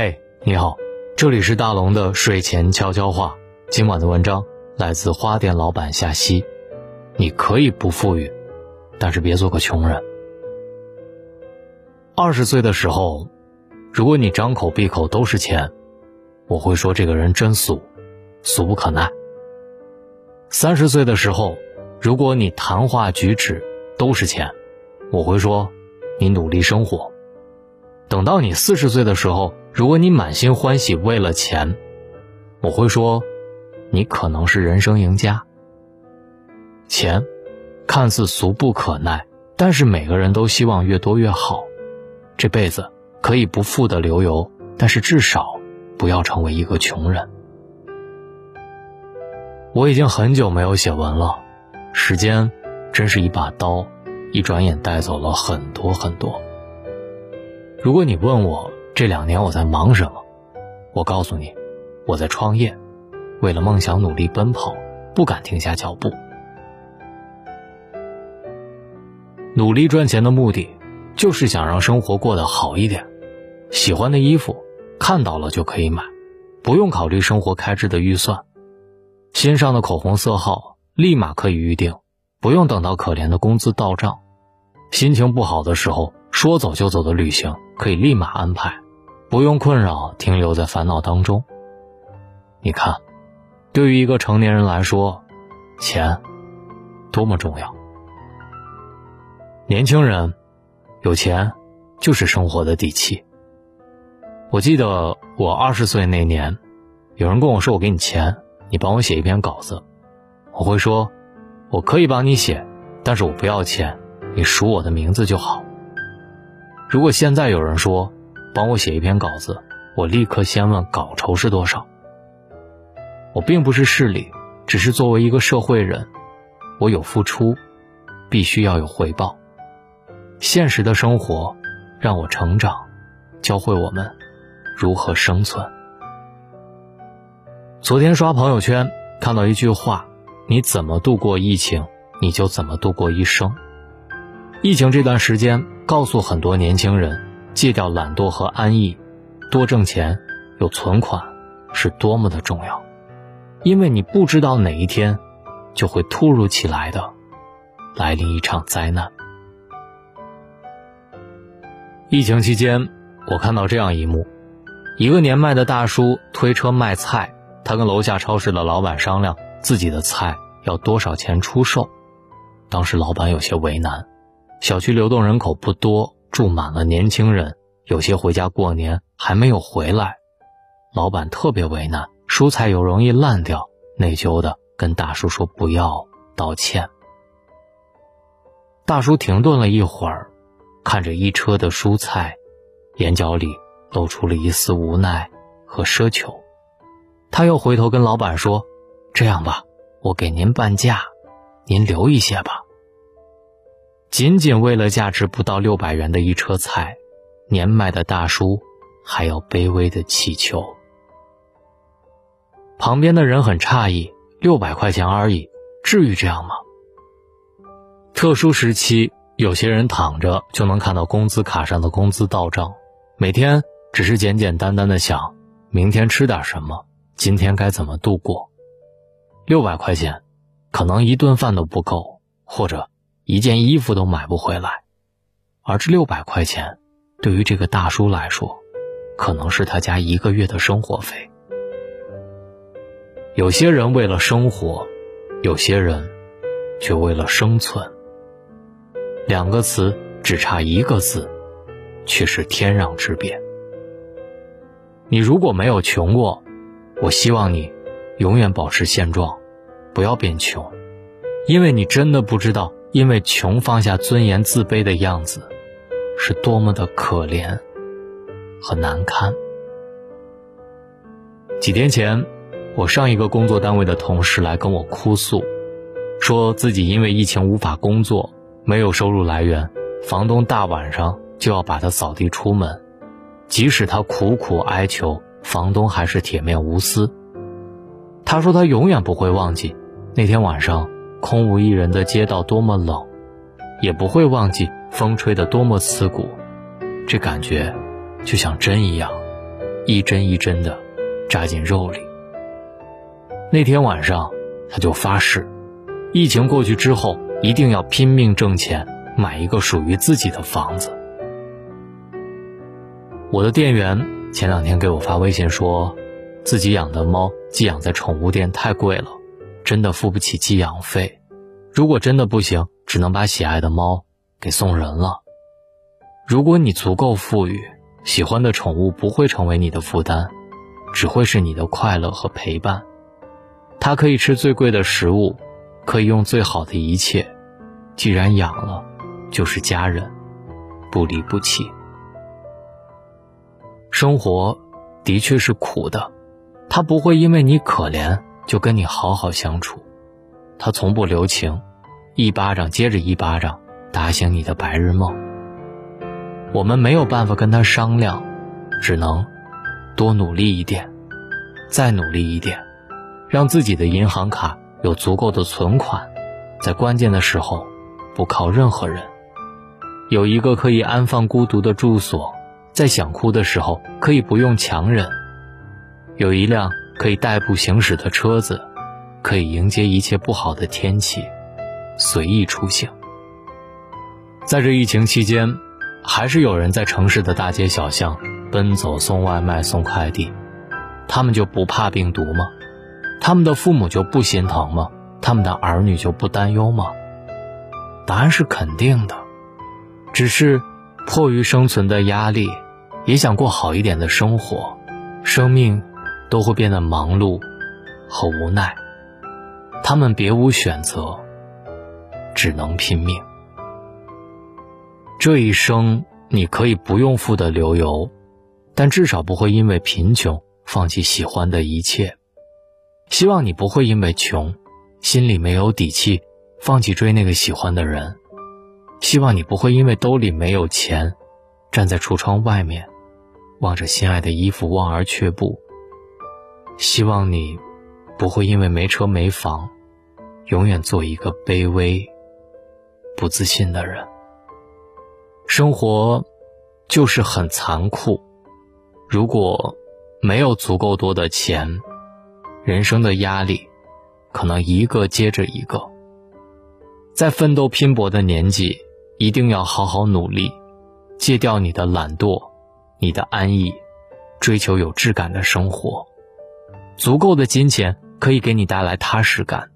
嘿，你好，这里是大龙的睡前悄悄话。今晚的文章来自花店老板夏曦。你可以不富裕，但是别做个穷人。二十岁的时候，如果你张口闭口都是钱，我会说这个人真俗，俗不可耐。三十岁的时候，如果你谈话举止都是钱，我会说你努力生活。等到你四十岁的时候，如果你满心欢喜为了钱，我会说，你可能是人生赢家。钱，看似俗不可耐，但是每个人都希望越多越好。这辈子可以不富的流油，但是至少不要成为一个穷人。我已经很久没有写文了，时间真是一把刀，一转眼带走了很多很多。如果你问我这两年我在忙什么，我告诉你，我在创业，为了梦想努力奔跑，不敢停下脚步。努力赚钱的目的，就是想让生活过得好一点。喜欢的衣服，看到了就可以买，不用考虑生活开支的预算。新上的口红色号，立马可以预定，不用等到可怜的工资到账。心情不好的时候。说走就走的旅行可以立马安排，不用困扰停留在烦恼当中。你看，对于一个成年人来说，钱多么重要。年轻人有钱就是生活的底气。我记得我二十岁那年，有人跟我说：“我给你钱，你帮我写一篇稿子。”我会说：“我可以帮你写，但是我不要钱，你署我的名字就好。”如果现在有人说帮我写一篇稿子，我立刻先问稿酬是多少。我并不是势利，只是作为一个社会人，我有付出，必须要有回报。现实的生活让我成长，教会我们如何生存。昨天刷朋友圈看到一句话：你怎么度过疫情，你就怎么度过一生。疫情这段时间。告诉很多年轻人，戒掉懒惰和安逸，多挣钱，有存款，是多么的重要。因为你不知道哪一天，就会突如其来的来临一场灾难。疫情期间，我看到这样一幕：一个年迈的大叔推车卖菜，他跟楼下超市的老板商量自己的菜要多少钱出售。当时老板有些为难。小区流动人口不多，住满了年轻人，有些回家过年还没有回来，老板特别为难，蔬菜又容易烂掉，内疚的跟大叔说不要，道歉。大叔停顿了一会儿，看着一车的蔬菜，眼角里露出了一丝无奈和奢求，他又回头跟老板说：“这样吧，我给您半价，您留一些吧。”仅仅为了价值不到六百元的一车菜，年迈的大叔还要卑微的乞求。旁边的人很诧异：六百块钱而已，至于这样吗？特殊时期，有些人躺着就能看到工资卡上的工资到账，每天只是简简单单的想明天吃点什么，今天该怎么度过。六百块钱，可能一顿饭都不够，或者。一件衣服都买不回来，而这六百块钱，对于这个大叔来说，可能是他家一个月的生活费。有些人为了生活，有些人却为了生存。两个词只差一个字，却是天壤之别。你如果没有穷过，我希望你永远保持现状，不要变穷，因为你真的不知道。因为穷放下尊严自卑的样子，是多么的可怜和难堪。几天前，我上一个工作单位的同事来跟我哭诉，说自己因为疫情无法工作，没有收入来源，房东大晚上就要把他扫地出门，即使他苦苦哀求，房东还是铁面无私。他说他永远不会忘记那天晚上。空无一人的街道多么冷，也不会忘记风吹得多么刺骨。这感觉就像针一样，一针一针的扎进肉里。那天晚上，他就发誓，疫情过去之后，一定要拼命挣钱，买一个属于自己的房子。我的店员前两天给我发微信说，自己养的猫寄养在宠物店太贵了，真的付不起寄养费。如果真的不行，只能把喜爱的猫给送人了。如果你足够富裕，喜欢的宠物不会成为你的负担，只会是你的快乐和陪伴。它可以吃最贵的食物，可以用最好的一切。既然养了，就是家人，不离不弃。生活的确是苦的，它不会因为你可怜就跟你好好相处，他从不留情，一巴掌接着一巴掌打醒你的白日梦。我们没有办法跟他商量，只能多努力一点，再努力一点，让自己的银行卡有足够的存款，在关键的时候不靠任何人，有一个可以安放孤独的住所。在想哭的时候，可以不用强忍；有一辆可以代步行驶的车子，可以迎接一切不好的天气，随意出行。在这疫情期间，还是有人在城市的大街小巷奔走送外卖、送快递，他们就不怕病毒吗？他们的父母就不心疼吗？他们的儿女就不担忧吗？答案是肯定的，只是迫于生存的压力。也想过好一点的生活，生命都会变得忙碌和无奈。他们别无选择，只能拼命。这一生你可以不用富得流油，但至少不会因为贫穷放弃喜欢的一切。希望你不会因为穷，心里没有底气，放弃追那个喜欢的人。希望你不会因为兜里没有钱，站在橱窗外面。望着心爱的衣服望而却步。希望你不会因为没车没房，永远做一个卑微、不自信的人。生活就是很残酷，如果没有足够多的钱，人生的压力可能一个接着一个。在奋斗拼搏的年纪，一定要好好努力，戒掉你的懒惰。你的安逸，追求有质感的生活，足够的金钱可以给你带来踏实感，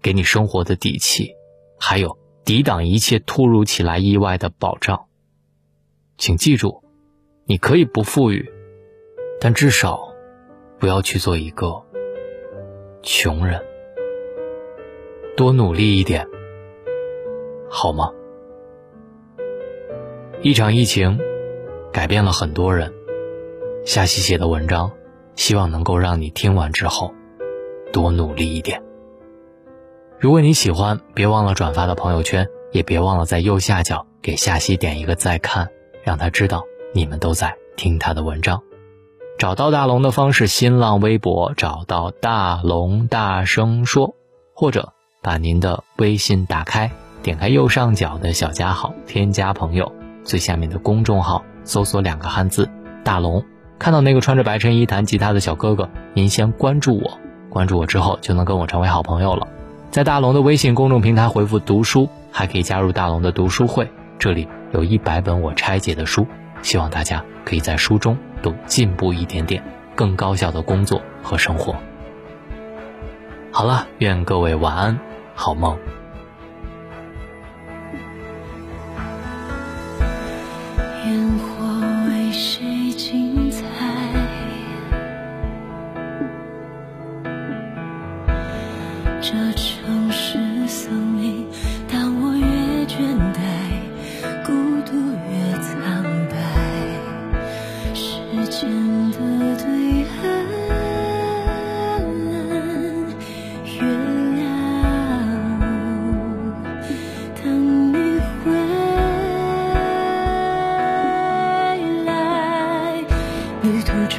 给你生活的底气，还有抵挡一切突如其来意外的保障。请记住，你可以不富裕，但至少不要去做一个穷人。多努力一点，好吗？一场疫情。改变了很多人，夏西写的文章，希望能够让你听完之后多努力一点。如果你喜欢，别忘了转发到朋友圈，也别忘了在右下角给夏西点一个再看，让他知道你们都在听他的文章。找到大龙的方式：新浪微博找到大龙，大声说，或者把您的微信打开，点开右上角的小加号，添加朋友，最下面的公众号。搜索两个汉字“大龙”，看到那个穿着白衬衣弹吉他的小哥哥，您先关注我，关注我之后就能跟我成为好朋友了。在大龙的微信公众平台回复“读书”，还可以加入大龙的读书会，这里有一百本我拆解的书，希望大家可以在书中都进步一点点，更高效的工作和生活。好了，愿各位晚安，好梦。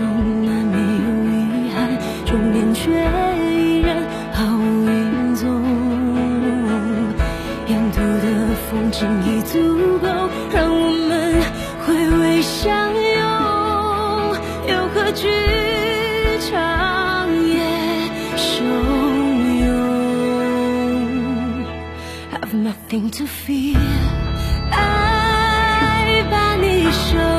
从来没有遗憾，终点却依然毫无影踪。沿途的风景已足够让我们回味相拥，又何惧长夜汹涌？Have nothing to fear，爱把你守。